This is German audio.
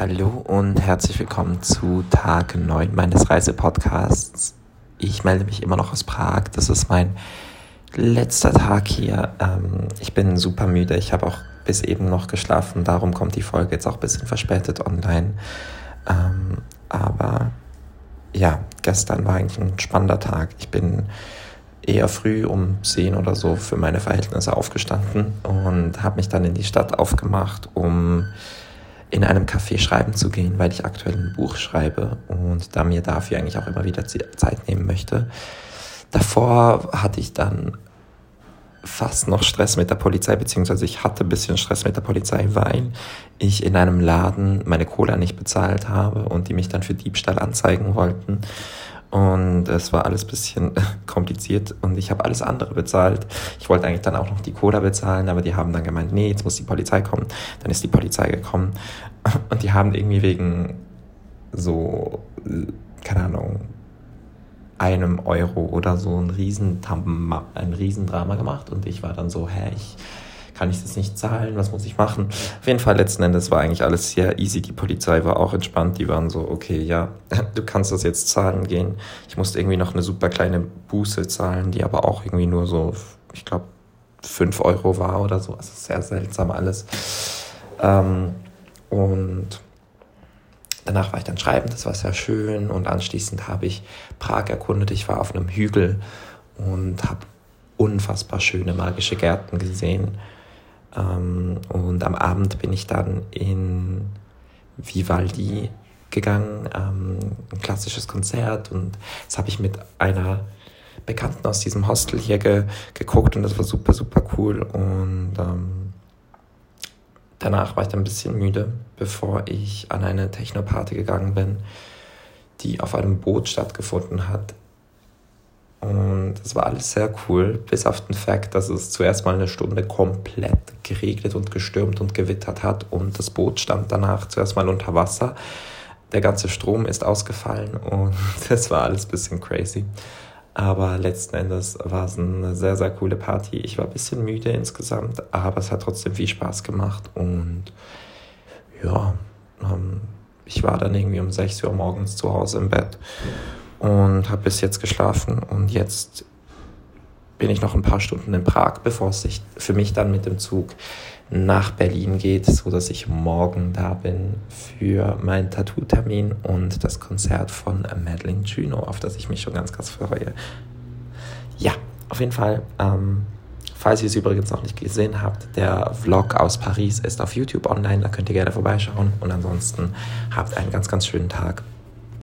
Hallo und herzlich willkommen zu Tag 9 meines Reisepodcasts. Ich melde mich immer noch aus Prag. Das ist mein letzter Tag hier. Ähm, ich bin super müde. Ich habe auch bis eben noch geschlafen. Darum kommt die Folge jetzt auch ein bisschen verspätet online. Ähm, aber ja, gestern war eigentlich ein spannender Tag. Ich bin eher früh um 10 oder so für meine Verhältnisse aufgestanden und habe mich dann in die Stadt aufgemacht, um in einem Café schreiben zu gehen, weil ich aktuell ein Buch schreibe und da mir dafür eigentlich auch immer wieder Zeit nehmen möchte. Davor hatte ich dann fast noch Stress mit der Polizei, beziehungsweise ich hatte ein bisschen Stress mit der Polizei, weil ich in einem Laden meine Cola nicht bezahlt habe und die mich dann für Diebstahl anzeigen wollten. Und es war alles bisschen kompliziert und ich habe alles andere bezahlt. Ich wollte eigentlich dann auch noch die Cola bezahlen, aber die haben dann gemeint, nee, jetzt muss die Polizei kommen. Dann ist die Polizei gekommen und die haben irgendwie wegen so, keine Ahnung, einem Euro oder so ein Riesendrama, ein Riesendrama gemacht und ich war dann so, hä, ich kann ich das nicht zahlen, was muss ich machen? Auf jeden Fall letzten Endes war eigentlich alles sehr easy. Die Polizei war auch entspannt, die waren so, okay, ja, du kannst das jetzt zahlen gehen. Ich musste irgendwie noch eine super kleine Buße zahlen, die aber auch irgendwie nur so, ich glaube, 5 Euro war oder so. Also sehr seltsam alles. Ähm, und danach war ich dann schreiben, das war sehr schön. Und anschließend habe ich Prag erkundet. Ich war auf einem Hügel und habe unfassbar schöne magische Gärten gesehen. Ähm, und am Abend bin ich dann in Vivaldi gegangen, ähm, ein klassisches Konzert. Und das habe ich mit einer Bekannten aus diesem Hostel hier ge geguckt und das war super, super cool. Und ähm, danach war ich dann ein bisschen müde, bevor ich an eine Techno-Party gegangen bin, die auf einem Boot stattgefunden hat es war alles sehr cool, bis auf den Fakt, dass es zuerst mal eine Stunde komplett geregnet und gestürmt und gewittert hat und das Boot stand danach zuerst mal unter Wasser. Der ganze Strom ist ausgefallen und es war alles ein bisschen crazy. Aber letzten Endes war es eine sehr, sehr coole Party. Ich war ein bisschen müde insgesamt, aber es hat trotzdem viel Spaß gemacht. Und ja, ähm, ich war dann irgendwie um 6 Uhr morgens zu Hause im Bett und habe bis jetzt geschlafen und jetzt bin ich noch ein paar Stunden in Prag, bevor es sich für mich dann mit dem Zug nach Berlin geht, so dass ich morgen da bin für meinen Tattoo-Termin und das Konzert von Madeline Juno, auf das ich mich schon ganz krass freue. Ja, auf jeden Fall. Ähm, falls ihr es übrigens noch nicht gesehen habt, der Vlog aus Paris ist auf YouTube online, da könnt ihr gerne vorbeischauen und ansonsten habt einen ganz, ganz schönen Tag.